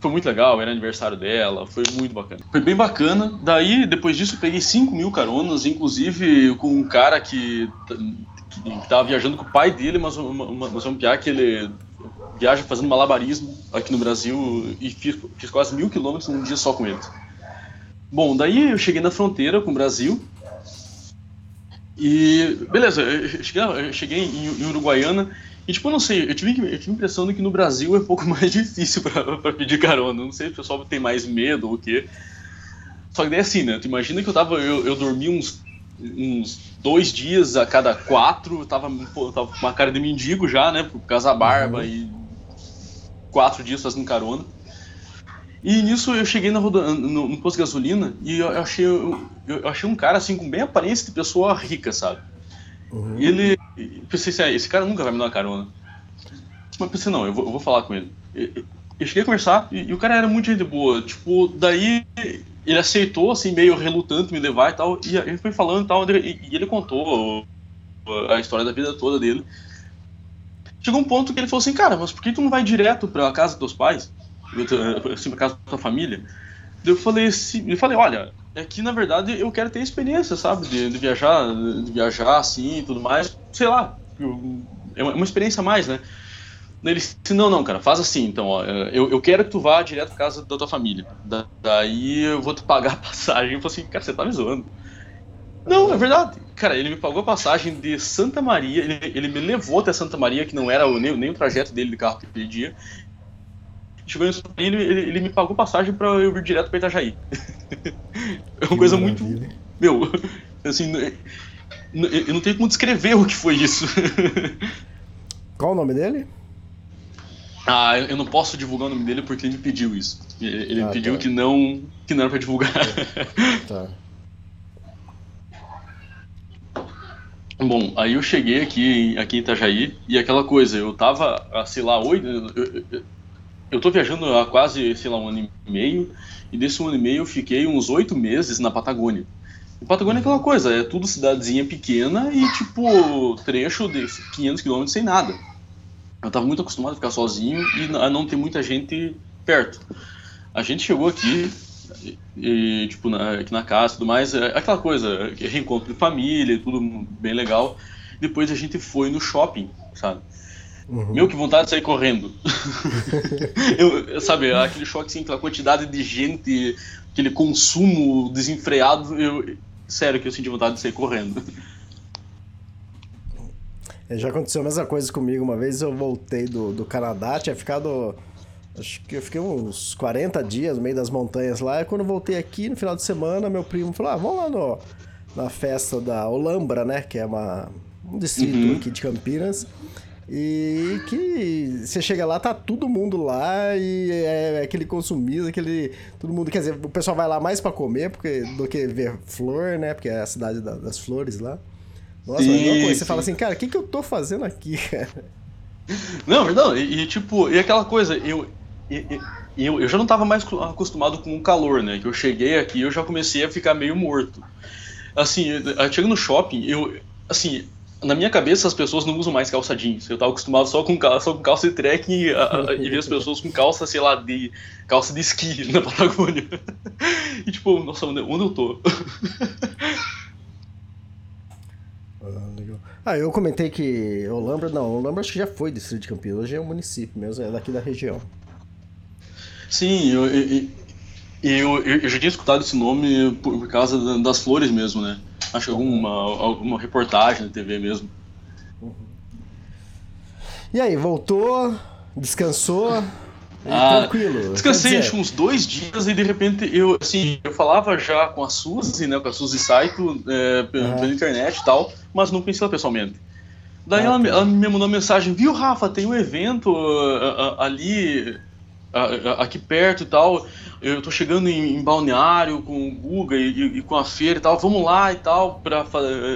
Foi muito legal, era aniversário dela, foi muito bacana. Foi bem bacana. Daí, depois disso, eu peguei 5 mil caronas, inclusive com um cara que, que, que tava viajando com o pai dele, mas, uma, mas um piá que ele viaja fazendo malabarismo aqui no Brasil e fiz, fiz quase mil quilômetros num dia só com ele. Bom, daí eu cheguei na fronteira com o Brasil e beleza, eu cheguei, eu cheguei em, em, Uruguaiana e tipo, não sei, eu tive, eu tive a impressão de que no Brasil é um pouco mais difícil para pedir carona, não sei se o pessoal tem mais medo ou o quê. Só que daí assim, né, tu imagina que eu tava, eu, eu dormi uns uns dois dias a cada quatro, eu tava, pô, tava com uma cara de mendigo já, né? Por causa da barba uhum. e quatro dias fazendo carona. E nisso eu cheguei na roda, no, no posto de gasolina e eu, eu achei, eu, eu, achei um cara assim com bem aparência de pessoa rica, sabe? Uhum. E ele. Pensei assim, ah, esse cara nunca vai me dar uma carona. Mas pensei, não, eu vou, eu vou falar com ele. Eu cheguei a conversar e, e, o cara era muito gente boa. Tipo, daí ele aceitou, assim, meio relutante me levar e tal. E ele foi falando e tal, e, ele contou a história da vida toda dele. Chegou um ponto que ele falou assim, cara, mas por que tu não vai direto pra casa dos teus pais? Assim, pra casa da tua família? Eu falei assim, eu falei, olha, é que na verdade eu quero ter experiência, sabe? De, de viajar, de viajar assim e tudo mais. Sei lá, é uma experiência a mais, né? Ele disse, não, não, cara, faz assim, então, ó, eu, eu quero que tu vá direto pra casa da tua família. Da, daí eu vou te pagar a passagem. Eu falei assim, cara, você tá me zoando. Não, é verdade. Cara, ele me pagou a passagem de Santa Maria, ele, ele me levou até Santa Maria, que não era o, nem, nem o trajeto dele de carro que ele dia. Chegou em Santa Maria, ele, ele, me pagou passagem pra eu vir direto pra Itajaí. é uma coisa muito. Meu, assim, eu não tenho como descrever o que foi isso. Qual o nome dele? Ah, eu não posso divulgar o nome dele porque ele me pediu isso. Ele ah, pediu tá. que não que não era pra divulgar. Tá. Bom, aí eu cheguei aqui, aqui em Itajaí e aquela coisa, eu tava, sei lá, oito. Eu, eu, eu tô viajando há quase, sei lá, um ano e meio, e desse um ano e meio eu fiquei uns oito meses na Patagônia. E Patagônia é aquela coisa, é tudo cidadezinha pequena e tipo trecho de 500 km sem nada. Eu estava muito acostumado a ficar sozinho e a não ter muita gente perto. A gente chegou aqui, e, tipo, na, aqui na casa e tudo mais, é aquela coisa, reencontro de família, tudo bem legal. Depois a gente foi no shopping, sabe? Uhum. Meu, que vontade de sair correndo. eu, sabe, aquele choque, assim, aquela quantidade de gente, aquele consumo desenfreado, eu, sério que eu senti vontade de sair correndo. É, já aconteceu a mesma coisa comigo. Uma vez eu voltei do, do Canadá, tinha ficado. Acho que eu fiquei uns 40 dias no meio das montanhas lá. E quando eu voltei aqui no final de semana, meu primo falou: ah, vamos lá no, na festa da Olambra, né? Que é uma, um distrito uhum. aqui de Campinas. E que você chega lá, tá todo mundo lá e é aquele consumismo, aquele. Todo mundo. Quer dizer, o pessoal vai lá mais para comer porque, do que ver flor, né? Porque é a cidade da, das flores lá. Nossa, sim, mas coisa, você fala assim, cara, o que, que eu tô fazendo aqui, cara? Não, não, e, e tipo, e aquela coisa, eu, eu, eu já não estava mais acostumado com o calor, né? Que eu cheguei aqui eu já comecei a ficar meio morto. Assim, chegando no shopping, eu, assim, na minha cabeça as pessoas não usam mais calça jeans. Eu estava acostumado só com, só com calça de trekking e, a, e ver as pessoas com calça, sei lá, de calça de esqui na Patagônia. E tipo, nossa, onde, onde eu tô? Ah, legal. Ah, eu comentei que Olambra, não, Olambra acho que já foi distrito de Campinas, hoje é um município mesmo, é daqui da região. Sim, eu, eu, eu, eu já tinha escutado esse nome por, por causa das flores mesmo, né? Acho que alguma, alguma reportagem na TV mesmo. Uhum. E aí, voltou, descansou, ah, tranquilo. Descansei acho uns dois dias e de repente eu assim, eu falava já com a Suzy, né, com a Suzy Saito é, pela, pela internet e tal, mas não conhecia ela pessoalmente. Daí ah, ela, tá. ela, me mandou uma mensagem, viu, Rafa, tem um evento uh, uh, ali uh, aqui perto e tal. eu tô chegando em, em Balneário com o Guga e, e, e, com a feira e tal, vamos lá e tal, pra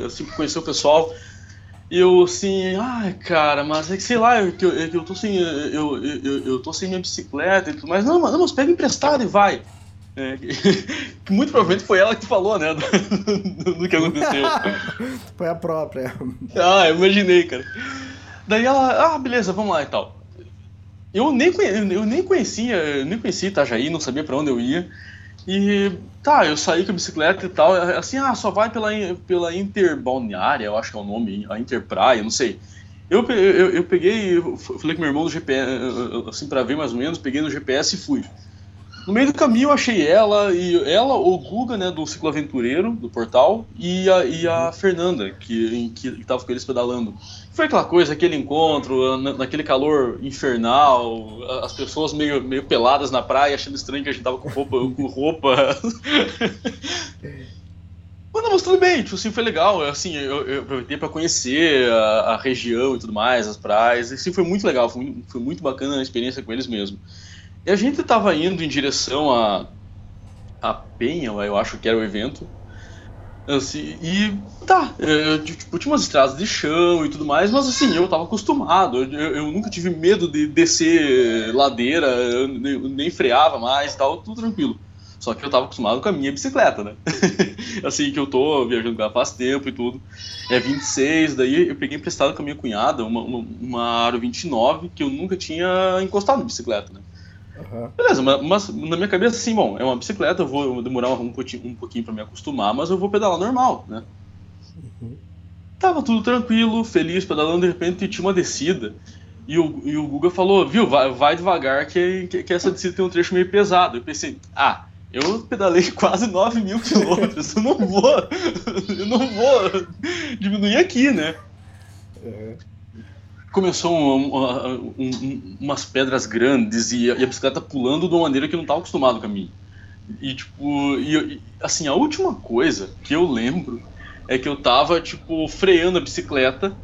assim, conhecer o pessoal. E eu assim, ai cara, mas é que sei lá, eu, eu, eu tô sem. Eu, eu, eu tô sem minha bicicleta e tudo mais. Não, não, mas pega emprestado e vai. É, que muito provavelmente foi ela que falou, né? Do, do que aconteceu. foi a própria. Ah, eu imaginei, cara. Daí ela, ah, beleza, vamos lá e tal. Eu nem, eu nem conhecia, eu nem conhecia Itajaí, não sabia para onde eu ia. E tá, eu saí com a bicicleta e tal, assim, ah, só vai pela, pela Interbalneária, eu acho que é o nome, a Interpraia, não sei. Eu, eu, eu peguei, eu falei com meu irmão do GPS, assim, para ver mais ou menos, peguei no GPS e fui. No meio do caminho eu achei ela, e ela, o Guga, né, do Ciclo Aventureiro, do portal, e a, e a Fernanda, que, que, que tava com eles pedalando. Foi aquela coisa, aquele encontro, naquele calor infernal, as pessoas meio, meio peladas na praia, achando estranho que a gente tava com roupa. com roupa. Mas, não, mas tudo bem, tipo assim, foi legal. Assim, eu, eu aproveitei para conhecer a, a, região e tudo mais, as praias. Assim, foi muito legal, foi, foi muito bacana a experiência com eles mesmo. E a gente estava indo em direção a, a Penha, eu acho que era o evento. Assim, e tá, eu, tipo, tinha umas estradas de chão e tudo mais, mas assim, eu tava acostumado, eu, eu nunca tive medo de descer ladeira, nem, nem freava mais tal, tudo tranquilo. Só que eu tava acostumado com a minha bicicleta, né? assim, que eu tô viajando com ela faz tempo e tudo. É 26, daí eu peguei emprestado com a minha cunhada uma, uma, uma Aro 29 que eu nunca tinha encostado na bicicleta, né? Uhum. Beleza, mas, mas, na minha cabeça, assim, bom, é uma bicicleta, eu vou demorar um, pouquinho, um pouquinho pra me acostumar, mas eu vou pedalar normal, né? Uhum. Tava tudo tranquilo, feliz, pedalando, de repente tinha uma descida. E o, e o Guga falou, viu, vai, vai devagar que, que, que, essa descida tem um trecho meio pesado. Eu pensei, ah, eu pedalei quase 9 mil quilômetros, eu não vou, eu não vou diminuir aqui, né? Uhum começou um, um, um, umas pedras grandes e a, e a, bicicleta pulando de uma maneira que eu não estava acostumado com a minha. E, tipo, e, assim, a última coisa que eu lembro é que eu tava, tipo, freando a bicicleta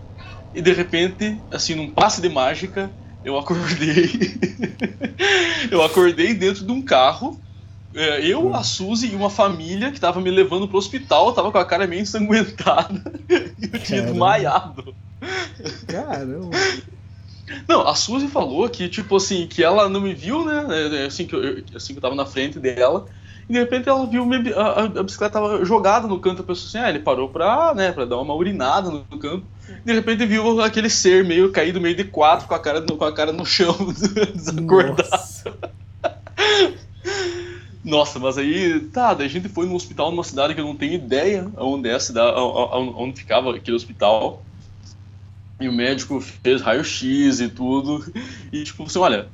e de repente, assim, num passe de mágica, eu acordei. eu acordei dentro de um carro. É, eu, a Suzy e uma família que tava me levando pro hospital, tava com a cara meio ensanguentada. e eu tinha desmaiado. Caramba. Não, a Suzy falou que, tipo assim, que ela não me viu, né? É, é, assim que eu, assim que eu tava na frente dela. E de repente ela viu minha, a, a, bicicleta tava jogada no canto. Eu pensei assim, ah, ele parou pra, né, pra dar uma urinada no, campo. De repente viu aquele ser meio caído, meio de quatro, com a cara no, com a cara no chão, desacordado. Nossa. Nossa, mas aí, tá, daí a gente foi no hospital numa cidade que eu não tenho ideia onde é a cidade, onde ficava aquele hospital. E o médico fez raio-x e tudo. E tipo, assim, olha,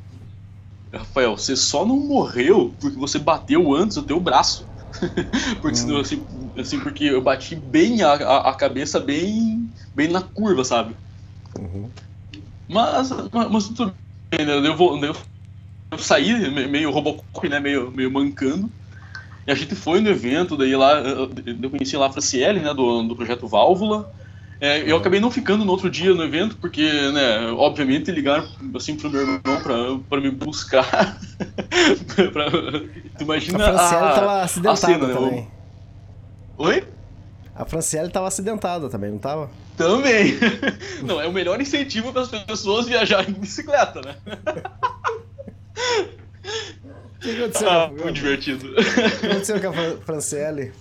Rafael, você só não morreu porque você bateu antes o teu braço. porque hum. assim, assim, porque eu bati bem a, a, a, cabeça bem, bem na curva, sabe? Uhum. Mas, mas, mas, tudo bem, né? Eu, vou, eu, eu saí meio Robocop, né? Meio, meio mancando. E a gente foi no evento, daí lá eu conheci lá a Franciele, né? Do, do projeto Válvula. É, eu acabei não ficando no outro dia no evento, porque, né, obviamente ligaram assim pro meu irmão pra, pra me buscar. pra, tu imagina a Franciele a, tava acidentada a cena, né? também. Né? Oi? A Franciele tava acidentada também, não tava? Também. Não, é o melhor incentivo para as pessoas viajarem de bicicleta, né? O que aconteceu? Ah, muito divertido. O que aconteceu com a Franciele?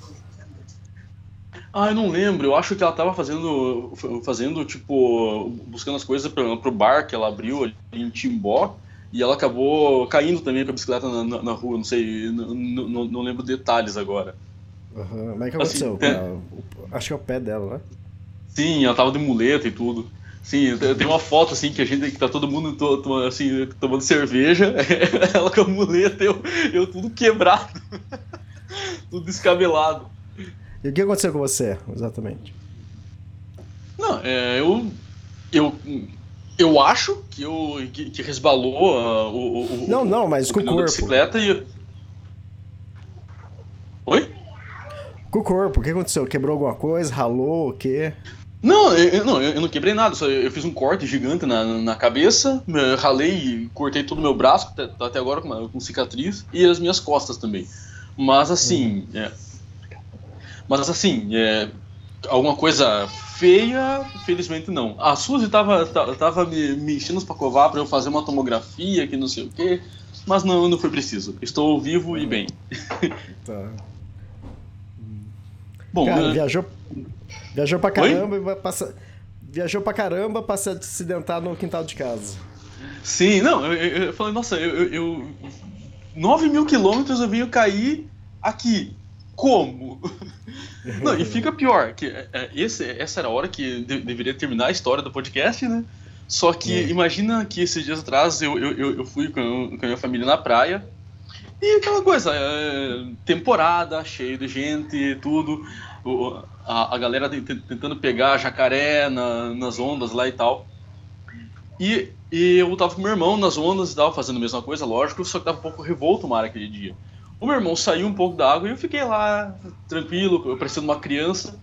Ah, eu não lembro. Eu acho que ela tava fazendo, fazendo tipo, buscando as coisas pra, pro bar que ela abriu ali em Timbó. E ela acabou caindo também com a bicicleta na, na, na rua, não sei, não, lembro detalhes agora. Uhum. Mas o que aconteceu? Assim, é... Acho que é o pé dela, né? Sim, ela tava de muleta e tudo. Sim, tem uma foto assim que a gente que tá todo mundo to, to, assim, tomando cerveja, ela com a muleta, eu, eu tudo quebrado, tudo descabelado. E o que aconteceu com você, exatamente? Não, é, eu, eu, eu acho que, eu, que, que resbalou uh, o, o, Não, não, mas o com o corpo. bicicleta e... Oi? Com o corpo, o que aconteceu? Quebrou alguma coisa? Ralou? O quê? Não, eu, não, eu não quebrei nada, só eu fiz um corte gigante na, na cabeça, ralei e cortei todo o meu braço, até, até agora com, uma, com cicatriz, e as minhas costas também. Mas assim, uhum. é, mas assim, é, alguma coisa feia, felizmente não. A Suzy tava, tava me, me enchendo pra covar pra eu fazer uma tomografia, que não sei o quê, mas não, não foi preciso. Estou vivo e bem. Tá. Bom, Cara, né? viajou Viajou pra caramba Oi? e vai passar. Viajou pra caramba pra se acidentar no quintal de casa. Sim, não, eu, eu, eu falei, nossa, eu, eu, 9 mil quilômetros eu venho cair aqui. Como? não, e fica pior, que é, é, esse, essa era a hora que de, deveria terminar a história do podcast, né? Só que é. imagina que esses dias atrás eu, eu, eu fui com, com a minha família na praia e aquela coisa, é, temporada, cheio de gente, tudo a, a galera tentando pegar jacaré na, nas ondas lá e tal. E, e eu tava com meu irmão nas ondas e tal, fazendo a mesma coisa, lógico, só que tava um pouco revolto o mar aquele dia. O meu irmão saiu um pouco da água e eu fiquei lá, tranquilo, parecendo uma criança.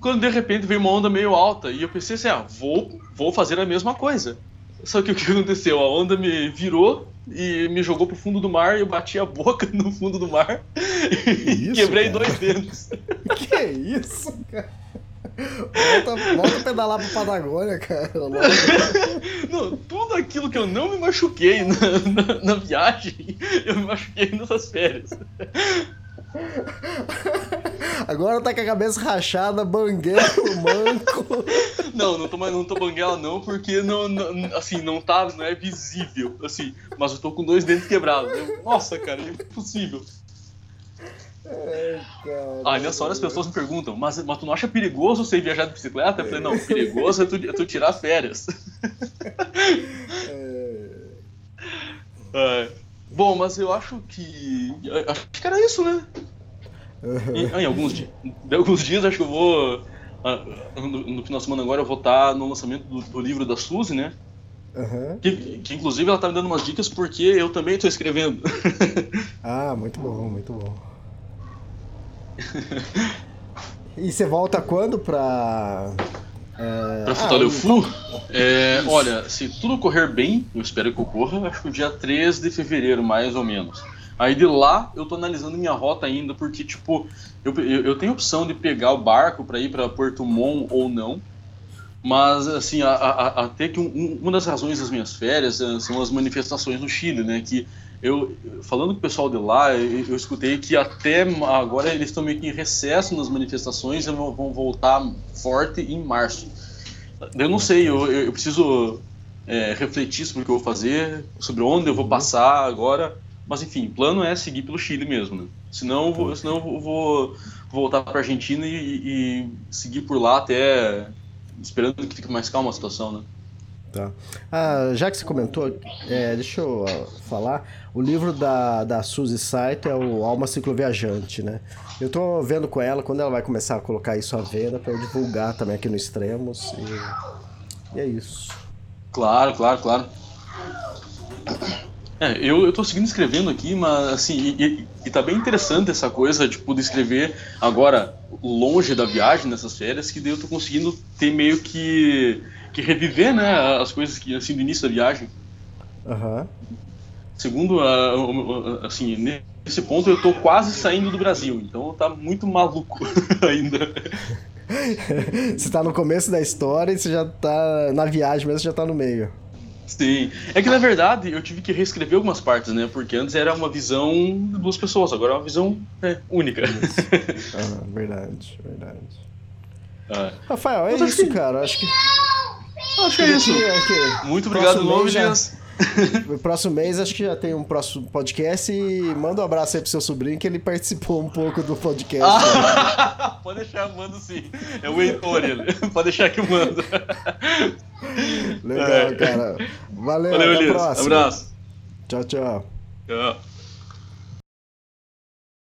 Quando de repente veio uma onda meio alta e eu pensei assim, ah, vou, vou fazer a mesma coisa. Só que o que aconteceu? A onda me virou e me jogou pro fundo do mar e eu bati a boca no fundo do mar e quebrei cara? dois dedos. Que isso, cara? Volta, volta a pedalar pra Patagônia, cara. Não, tudo aquilo que eu não me machuquei na, na, na viagem, eu me machuquei nessas férias. Agora tá com a cabeça rachada, banguela, manco. Não, não tô, não tô banguela não, porque não, não, assim, não tá, não é visível, assim, mas eu tô com dois dentes quebrados. Eu, nossa, cara, é impossível. Ai, nessa hora as pessoas me perguntam, mas, mas tu não acha perigoso você viajar de bicicleta? Eu falei, não, perigoso é tu, é tu tirar férias. É... É. Bom, mas eu acho que. Acho que era isso, né? Em, em, alguns, dias, em alguns dias acho que eu vou. Ah, no, no final de semana agora eu vou estar no lançamento do, do livro da Suzy, né? Uhum. Que, que, inclusive ela tá me dando umas dicas porque eu também estou escrevendo. ah, muito bom, muito bom. e você volta quando pra. É... Pra Futaleufu? Ah, é, olha, se tudo correr bem, eu espero que ocorra, acho que o dia 3 de fevereiro, mais ou menos. Aí de lá eu tô analisando minha rota ainda, porque, tipo, eu, eu, eu tenho opção de pegar o barco para ir para Porto Montt ou não. Mas, assim, a, a, até que um, uma das razões das minhas férias eh, são as manifestações no Chile, né? Que eu, falando com o pessoal de lá, eu, eu escutei que até agora eles estão meio que em recesso nas manifestações e vão, vão voltar forte em março. Eu não sei, eu, eu preciso é, refletir sobre o que eu vou fazer, sobre onde eu vou passar agora. Mas enfim, o plano é seguir pelo Chile mesmo, né? Senão, eu vou, senão eu vou voltar para a Argentina e, e, seguir por lá até esperando que fique mais calma a situação, né? Tá. Ah, já que você comentou, é, deixa eu falar. O livro da, da Suzy Saito é o Alma Cicloviajante, né? Eu tô vendo com ela quando ela vai começar a colocar isso à venda para eu divulgar também aqui no Extremos. E, e é isso. Claro, claro, claro. É, eu, eu tô seguindo escrevendo aqui, mas assim, e, e, e, tá bem interessante essa coisa, tipo, de escrever agora longe da viagem, nessas férias, que daí eu tô conseguindo ter meio que, que reviver, né, as coisas que, assim, do início da viagem. Aham. Uhum. Segundo, assim, nesse ponto eu tô quase saindo do Brasil, então tá muito maluco ainda. você tá no começo da história e você já tá na viagem mesmo, você já tá no meio. Sim. É que na verdade eu tive que reescrever algumas partes, né? Porque antes era uma visão de duas pessoas, agora é uma visão é, única. ah, verdade, verdade. Ah. Rafael, é Mas isso, cara. Acho que. Acho que é isso. Muito obrigado, novo, já... No próximo mês acho que já tem um próximo podcast e manda um abraço aí pro seu sobrinho que ele participou um pouco do podcast. Ah, pode deixar, mando sim. É o Heitor, ele. Pode deixar que eu mando. Legal, é. cara. Valeu, Valeu até a próxima. Abraço. Tchau, tchau. Tchau.